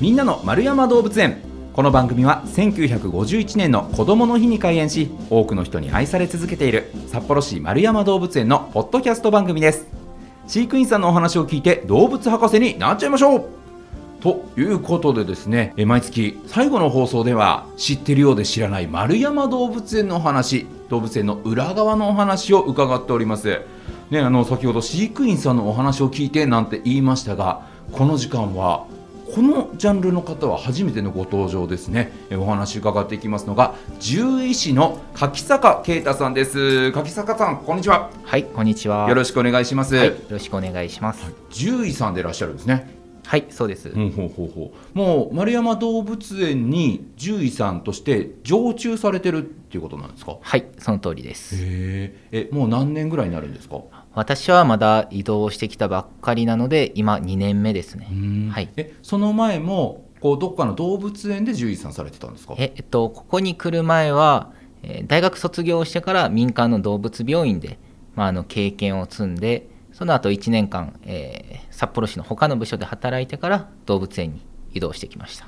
みんなの丸山動物園。この番組は1951年の子どもの日に開園し多くの人に愛され続けている札幌市丸山動物園のポッドキャスト番組です。飼育員さんのお話を聞いて動物博士になっちゃいましょう。ということでですねえ毎月最後の放送では知ってるようで知らない丸山動物園のお話動物園の裏側のお話を伺っております。ね、あの先ほど飼育員さんのお話を聞いてなんて言いましたがこの時間はこのジャンルの方は初めてのご登場ですね。お話伺っていきますのが獣医師の柿坂啓太さんです。柿坂さんこんにちは。はいこんにちは。よろしくお願いします、はい、よろしくお願いします、はい、獣医さんでいらっしゃるんですね。はいそうです、ほうほうほうほう。もう丸山動物園に獣医さんとして常駐されてるっていうことなんですか？はいその通りです。へえもう何年ぐらいになるんですか？私はまだ移動してきたばっかりなので今2年目ですね、はい、えその前もこうどっかの動物園で獣医さんされてたんですか？え、えっと、ここに来る前は、えー、大学卒業してから民間の動物病院で、まあ、あの経験を積んでその後1年間、えー、札幌市の他の部署で働いてから動物園に移動してきました。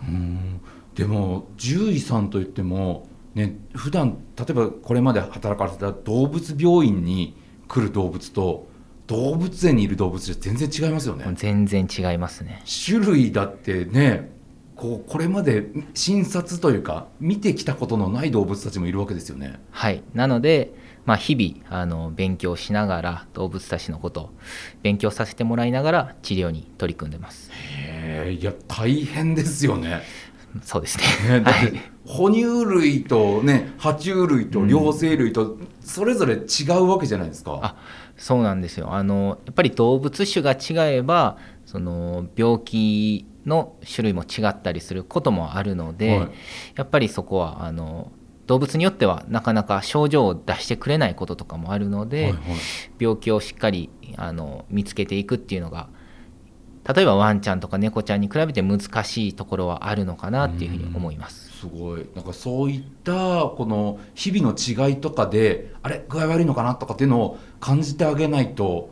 でも獣医さんといってもね普段例えばこれまで働かれてた動物病院に来る動物と動物園にいる動物じゃ全然違いますよね。全然違いますね。種類だってねこうこれまで診察というか見てきたことのない動物たちもいるわけですよね。はい。なので、まあ、日々あの勉強しながら動物たちのことを勉強させてもらいながら治療に取り組んでます。へえいや大変ですよねそうですね。だって哺乳類とね爬虫類と両生類とそれぞれ違うわけじゃないですか。うん、あそうなんですよあのやっぱり動物種が違えばその病気の種類も違ったりすることもあるので、はい、やっぱりそこはあの動物によってはなかなか症状を出してくれないこととかもあるので、はいはい、病気をしっかりあの見つけていくっていうのが例えばワンちゃんとか猫ちゃんに比べて難しいところはあるのかなっていうふうに思います。すごい。なんかそういったこの日々の違いとかであれ具合悪いのかなとかっていうのを感じてあげないと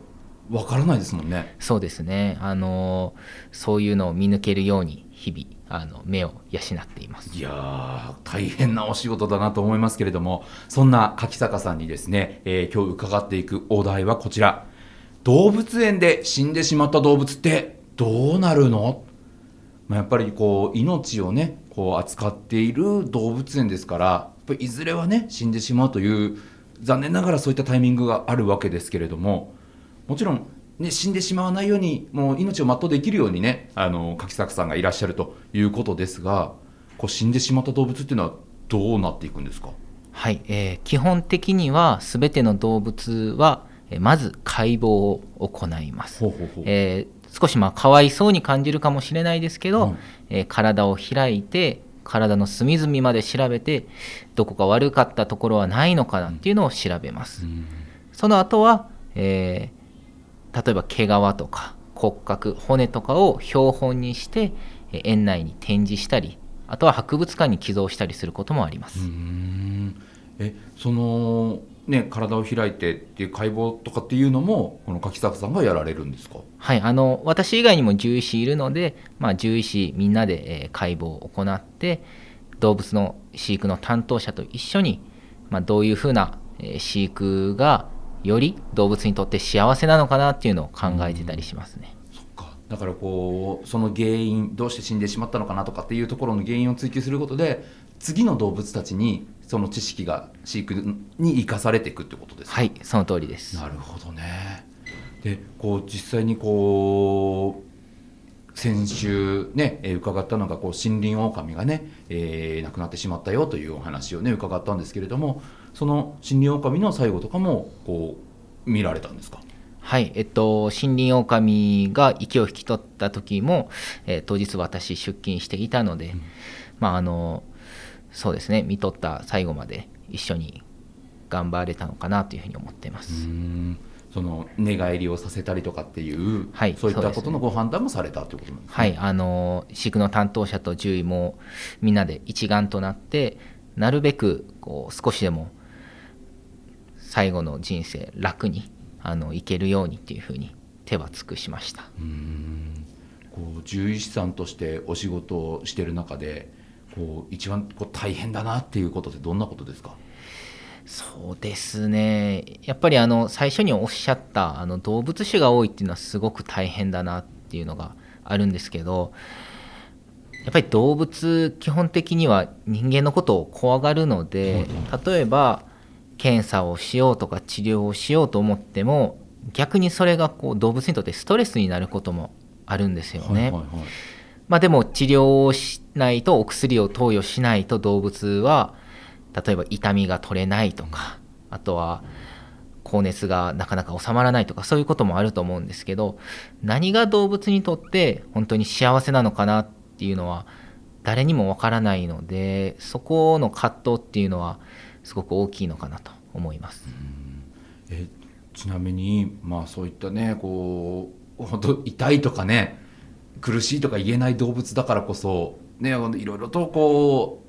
わからないですもんね。そうですね。あのそういうのを見抜けるように日々あの目を養っています。いや大変なお仕事だなと思いますけれどもそんな柿坂さんにですね、えー、今日伺っていくお題はこちら。動物園で死んでしまった動物ってどうなるの、まあ、やっぱりこう命をねこう扱っている動物園ですからやっぱりいずれはね死んでしまうという残念ながらそういったタイミングがあるわけですけれどももちろん、ね、死んでしまわないようにもう命を全うできるようにねあの柿作さんがいらっしゃるということですがこう死んでしまった動物っていうのはどうなっていくんですか？はい、えー、基本的には全ての動物はまず解剖を行います。ほうほうほう。えー少しまあかわいそうに感じるかもしれないですけど、うん、えー、体を開いて体の隅々まで調べてどこか悪かったところはないのかなっていうのを調べます、うん、その後は、えー、例えば毛皮とか骨格骨とかを標本にして園内に展示したりあとは博物館に寄贈したりすることもあります。えそのね、体を開いてっていう解剖とかっていうのもこの柿坂さんがやられるんですか？はいあの私以外にも獣医師いるので、まあ、獣医師みんなで、えー、解剖を行って動物の飼育の担当者と一緒に、まあ、どういうふうな、えー、飼育がより動物にとって幸せなのかなっていうのを考えてたりしますね。そっかだからこうその原因どうして死んでしまったのかなとかっていうところの原因を追求することで次の動物たちにその知識が飼育に生かされていくってことですはいその通りです。なるほどね。でこう実際にこう先週ね、えー、伺ったのがこう森林オオカミがね、えー、亡くなってしまったよというお話をね伺ったんですけれどもその森林オオカミの最後とかもこう見られたんですか？はい、えっと、森林オオカミが息を引き取った時も、えー、当日私出勤していたので、うん、まああのそうですね見とった最後まで一緒に頑張れたのかなというふうに思っています。その寝返りをさせたりとかっていう、はい、そういったことのご判断もされたということなんですね。はいあの飼育の担当者と獣医もみんなで一丸となってなるべくこう少しでも最後の人生楽にあのいけるようにっていうふうに手は尽くしました。うん。こう獣医師さんとしてお仕事をしてる中でこう一番こう大変だなっていうことってどんなことですか？そうですね。やっぱりあの最初におっしゃったあの動物種が多いっていうのはすごく大変だなっていうのがあるんですけどやっぱり動物基本的には人間のことを怖がるので例えば検査をしようとか治療をしようと思っても逆にそれがこう動物にとってストレスになることもあるんですよね。まあ、でも治療をしないとお薬を投与しないと動物は例えば痛みが取れないとかあとは高熱がなかなか収まらないとかそういうこともあると思うんですけど何が動物にとって本当に幸せなのかなっていうのは誰にもわからないのでそこの葛藤っていうのはすごく大きいのかなと思います。えちなみにまあそういったねこう本当痛いとかね苦しいとか言えない動物だからこそねいろいろとこ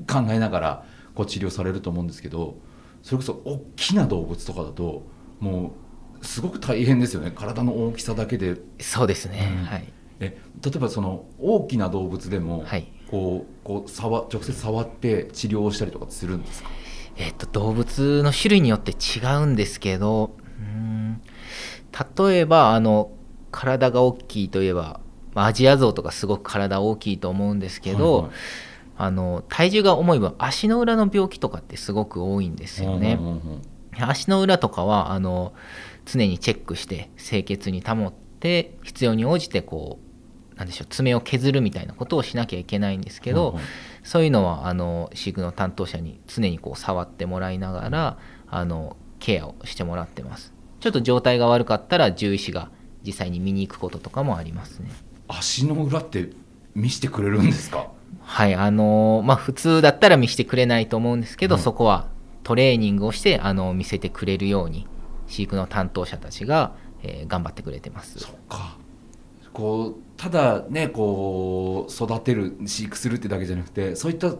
う考えながらこう治療されると思うんですけどそれこそ大きな動物とかだともうすごく大変ですよね。体の大きさだけで。そうですね、うん、はい。え例えばその大きな動物でも、はい、こうこう触直接触って治療をしたりとかするんですか？えっと動物の種類によって違うんですけどうん例えばあの体が大きいといえばアジアゾウとかすごく体大きいと思うんですけど、はいはい。あの体重が重い分足の裏の病気とかってすごく多いんですよね。足の裏とかはあの常にチェックして清潔に保って必要に応じてこうなんでしょう爪を削るみたいなことをしなきゃいけないんですけど、そういうのはあの飼育の担当者に常にこう触ってもらいながらあのケアをしてもらってます。ちょっと状態が悪かったら獣医師が実際に見に行くこととかもありますね。足の裏って見せてくれるんですか？はいあのまあ普通だったら見せてくれないと思うんですけど、うん、そこはトレーニングをしてあの見せてくれるように飼育の担当者たちが、えー、頑張ってくれてます。そっか。こうただねこう育てる飼育するってだけじゃなくてそういった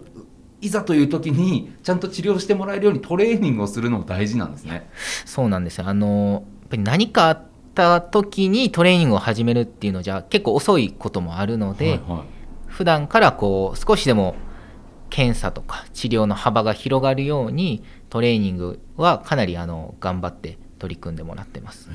いざという時にちゃんと治療してもらえるようにトレーニングをするのも大事なんですね。そうなんですよ。あのやっぱり何かあった時にトレーニングを始めるっていうのじゃ結構遅いこともあるので、はいはい。普段からこう少しでも検査とか治療の幅が広がるようにトレーニングはかなりあの頑張って取り組んでもらってます。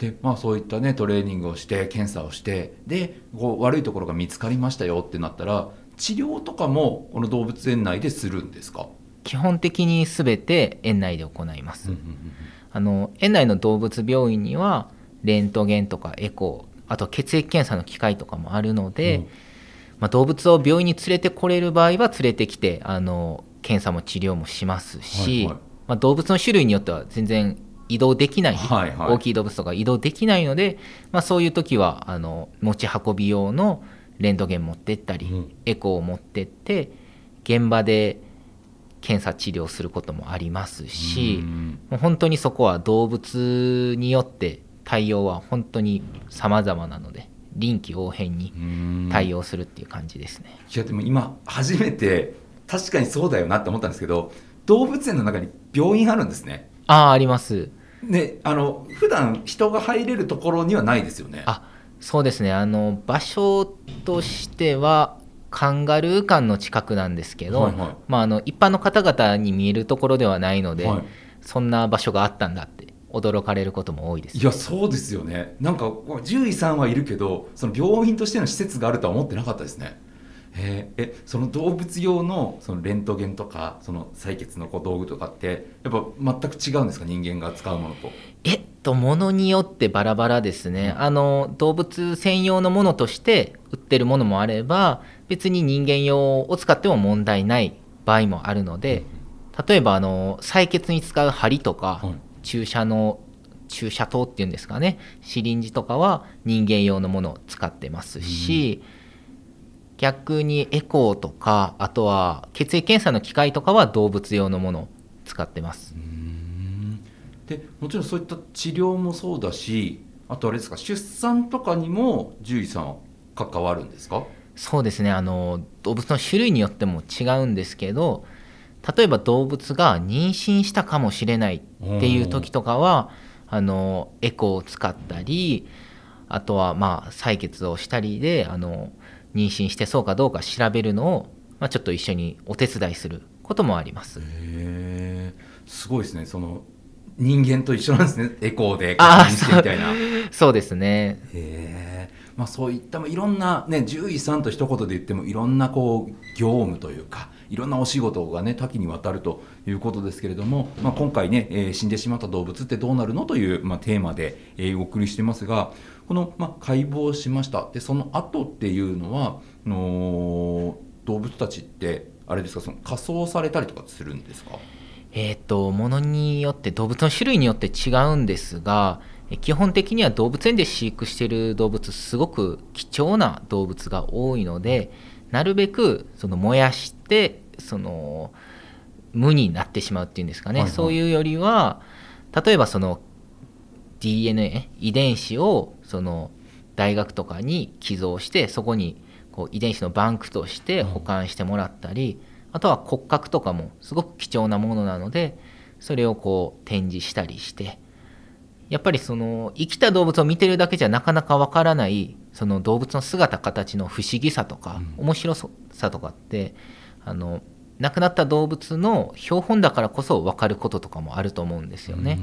でまあ、そういったねトレーニングをして検査をしてでこう悪いところが見つかりましたよってなったら治療とかもこの動物園内でするんですか？基本的に全て園内で行います。あの園内の動物病院にはレントゲンとかエコーあと血液検査の機械とかもあるので、うん、まあ、動物を病院に連れてこれる場合は連れてきてあの検査も治療もしますし、はいはい、まあ、動物の種類によっては全然移動できない、はいはい、大きい動物とか移動できないので、まあ、そういう時はあの持ち運び用のレントゲン持ってったり、うん、エコーを持ってって現場で検査治療することもありますし、もう本当にそこは動物によって対応は本当に様々なので臨機応変に対応するっていう感じですね。いやでも今初めて確かにそうだよなって思ったんですけど動物園の中に病院あるんですね。ああありますねあの普段人が入れるところにはないですよね。あそうですね。あの場所としてはカンガルー館の近くなんですけど、はいはい、まあ、あの一般の方々に見えるところではないので、はい、そんな場所があったんだって驚かれることも多いです。いやそうですよね。なんか獣医さんはいるけどその病院としての施設があるとは思ってなかったですねええその動物用のそのレントゲンとかその採血の道具とかってやっぱ全く違うんですか？人間が使うものと。えっとものによってバラバラですね、あの動物専用のものとして売ってるものもあれば別に人間用を使っても問題ない場合もあるので、例えばあの採血に使う針とか、はい。注射の注射刀っていうんですかね？シリンジとかは人間用のものを使ってますし、うん、逆にエコーとかあとは血液検査の機械とかは動物用のものを使ってます。でもちろんそういった治療もそうだしあとあれですか出産とかにも獣医さん関わるんですか？そうですね。あの動物の種類によっても違うんですけど例えば動物が妊娠したかもしれないっていう時とかはあのエコーを使ったりあとはまあ採血をしたりであの妊娠してそうかどうか調べるのを、まあ、ちょっと一緒にお手伝いすることもあります。へすごいですね。その人間と一緒なんですね。エコーで確認してみたいな。そうですね。へえまあそういったいろんなね獣医さんと一言で言ってもいろんなこう業務というかいろんなお仕事がね多岐にわたるということですけれども、まあ、今回ね、えー、死んでしまった動物ってどうなるのという、まあ、テーマで、えー、お送りしてますがこの、まあ、解剖しました。でその後っていうのはの動物たちってあれですかその仮装されたりとかするんですか？えっ、とものによって動物の種類によって違うんですが基本的には動物園で飼育している動物すごく貴重な動物が多いのでなるべくその燃やしてその無になってしまうっていうんですかね、はいはい、そういうよりは例えばその DNA 遺伝子をその大学とかに寄贈してそこにこう遺伝子のバンクとして保管してもらったり、うん、あとは骨格とかもすごく貴重なものなのでそれをこう展示したりしてやっぱりその生きた動物を見てるだけじゃなかなかわからないその動物の姿形の不思議さとか、うん、面白さとかってあの亡くなった動物の標本だからこそ分かることとかもあると思うんですよね。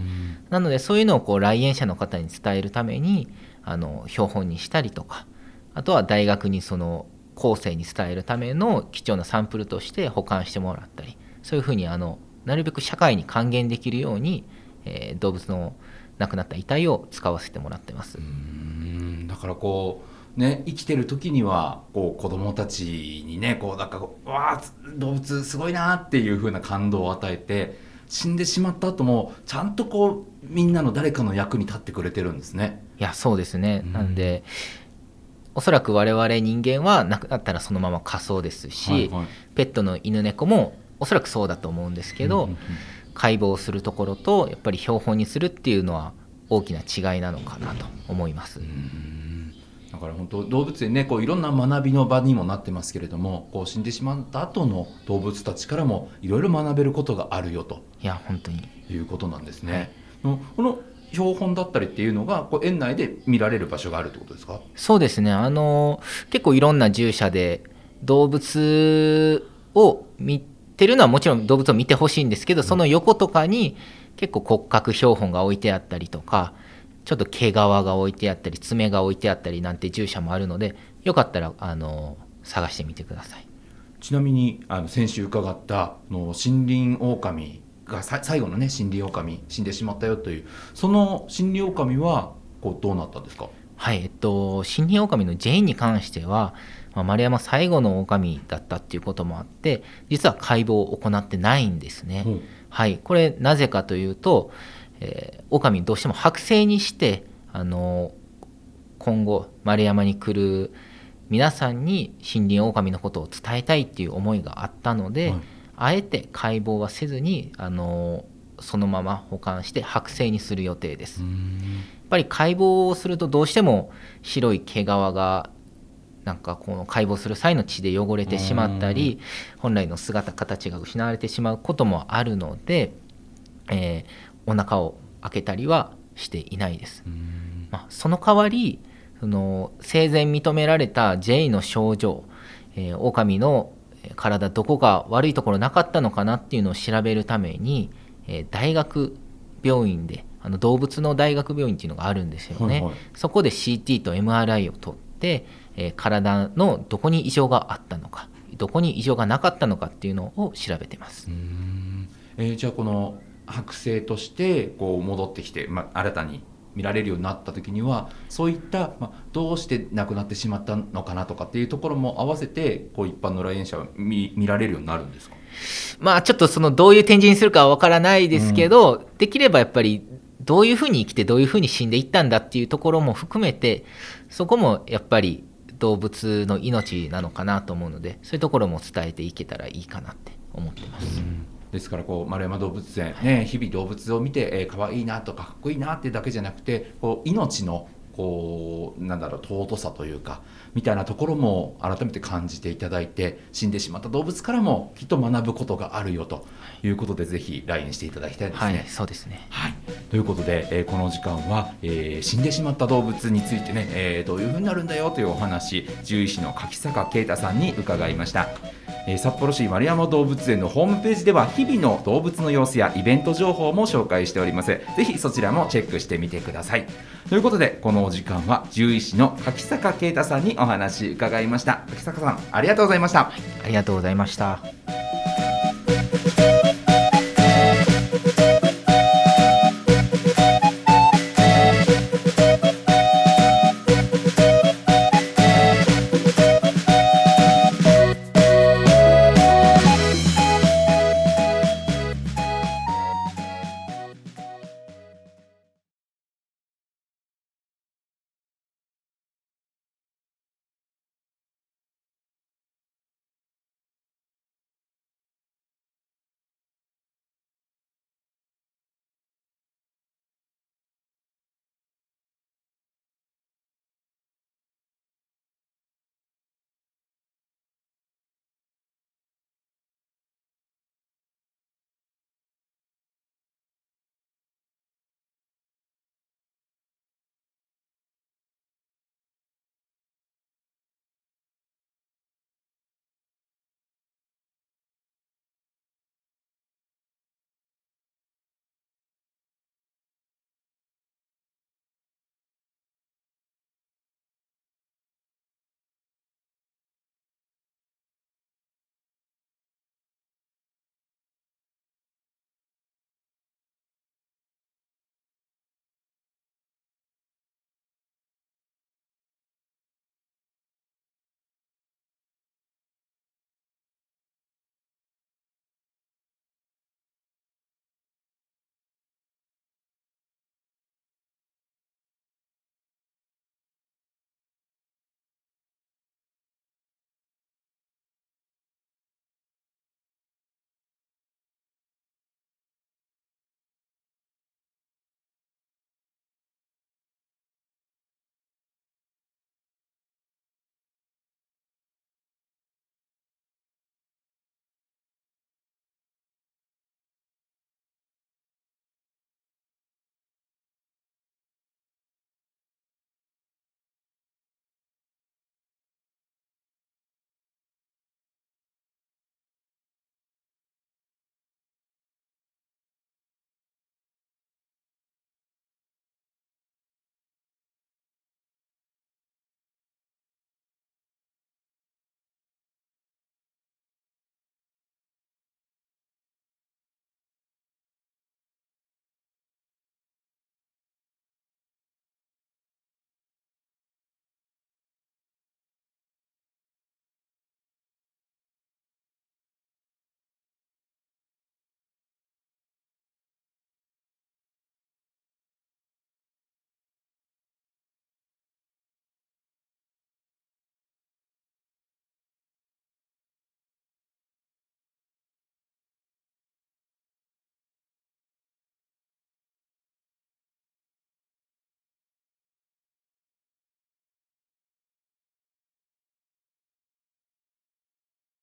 なのでそういうのをこう来園者の方に伝えるためにあの標本にしたりとかあとは大学にその後世に伝えるための貴重なサンプルとして保管してもらったりそういうふうにあのなるべく社会に還元できるように、えー、動物の亡くなった遺体を使わせてもらってます。だからこうね、生きてる時にはこう子供たちにねこうなんかわあ動物すごいなっていう風な感動を与えて死んでしまった後もちゃんとこうみんなの誰かの役に立ってくれてるんですね。いやそうですね、うん、なんでおそらく我々人間は亡くなったらそのまま仮想ですし、はいはい、ペットの犬猫もおそらくそうだと思うんですけど、うんうんうん。解剖するところとやっぱり標本にするっていうのは大きな違いなのかなと思います。だから本当動物園ねこういろんな学びの場にもなってますけれどもこう死んでしまった後の動物たちからもいろいろ学べることがあるよと。いや本当に。いうことなんですね。はい、この標本だったりっていうのがこう園内で見られる場所があるってことですか？そうですね。あの結構いろんな獣舎で動物を見ってるのはもちろん動物を見てほしいんですけどその横とかに結構骨格標本が置いてあったりとかちょっと毛皮が置いてあったり爪が置いてあったりなんて獣舎もあるのでよかったらあの探してみてください。ちなみにあの先週伺ったの森林狼が最後のね森林狼死んでしまったよというその森林狼はこうどうなったんですか？はい、えっと、森林狼のジェインに関しては、まあ、丸山最後の狼だったっていうこともあって実は解剖を行ってないんですね。う。ん、はい、これなぜかというと、えー、狼どうしても剥製にしてあの今後丸山に来る皆さんに森林狼のことを伝えたいっていう思いがあったので、はい、あえて解剖はせずにあのそのまま保管して剥製にする予定です。やっぱり解剖をするとどうしても白い毛皮がなんかこの解剖する際の血で汚れてしまったり本来の姿形が失われてしまうこともあるので、えー、お腹を開けたりはしていないです。まあ、その代わりその生前認められた J の症状、えー、狼の体どこか悪いところなかったのかなっていうのを調べるために、えー、大学病院であの動物の大学病院っていうのがあるんですよね、はいはい、そこで CT と MRI を取って、えー、体のどこに異常があったのかどこに異常がなかったのかっていうのを調べてます。えー、じゃあこの剥製としてこう戻ってきて、まあ、新たに見られるようになった時にはそういった、まあ、どうして亡くなってしまったのかなとかっていうところも合わせてこう一般の来園者は見見られるようになるんですか？まあちょっとそのどういう展示にするかは分からないですけど、うん、できればやっぱりどういうふうに生きてどういうふうに死んでいったんだっていうところも含めてそこもやっぱり動物の命なのかなと思うのでそういうところも伝えていけたらいいかなって思ってます。うんですからこう丸山動物園、ね、日々動物を見て、えー、可愛いなとかかっこいいなってだけじゃなくてこう命のこうなんだろう尊さというかみたいなところも改めて感じていただいて死んでしまった動物からもきっと学ぶことがあるよということで、ぜひ LINE していただきたいですね。はい、そうですね、はい、ということで、えー、この時間は、えー、死んでしまった動物についてね、えー、どういうふうになるんだよというお話獣医師の柿坂啓太さんに伺いました。えー、札幌市丸山動物園のホームページでは日々の動物の様子やイベント情報も紹介しておりますぜひそちらもチェックしてみてくださいということでこのお時間は獣医師の柿坂啓太さんにお話伺いました。柿坂さんありがとうございました、ありがとうございました。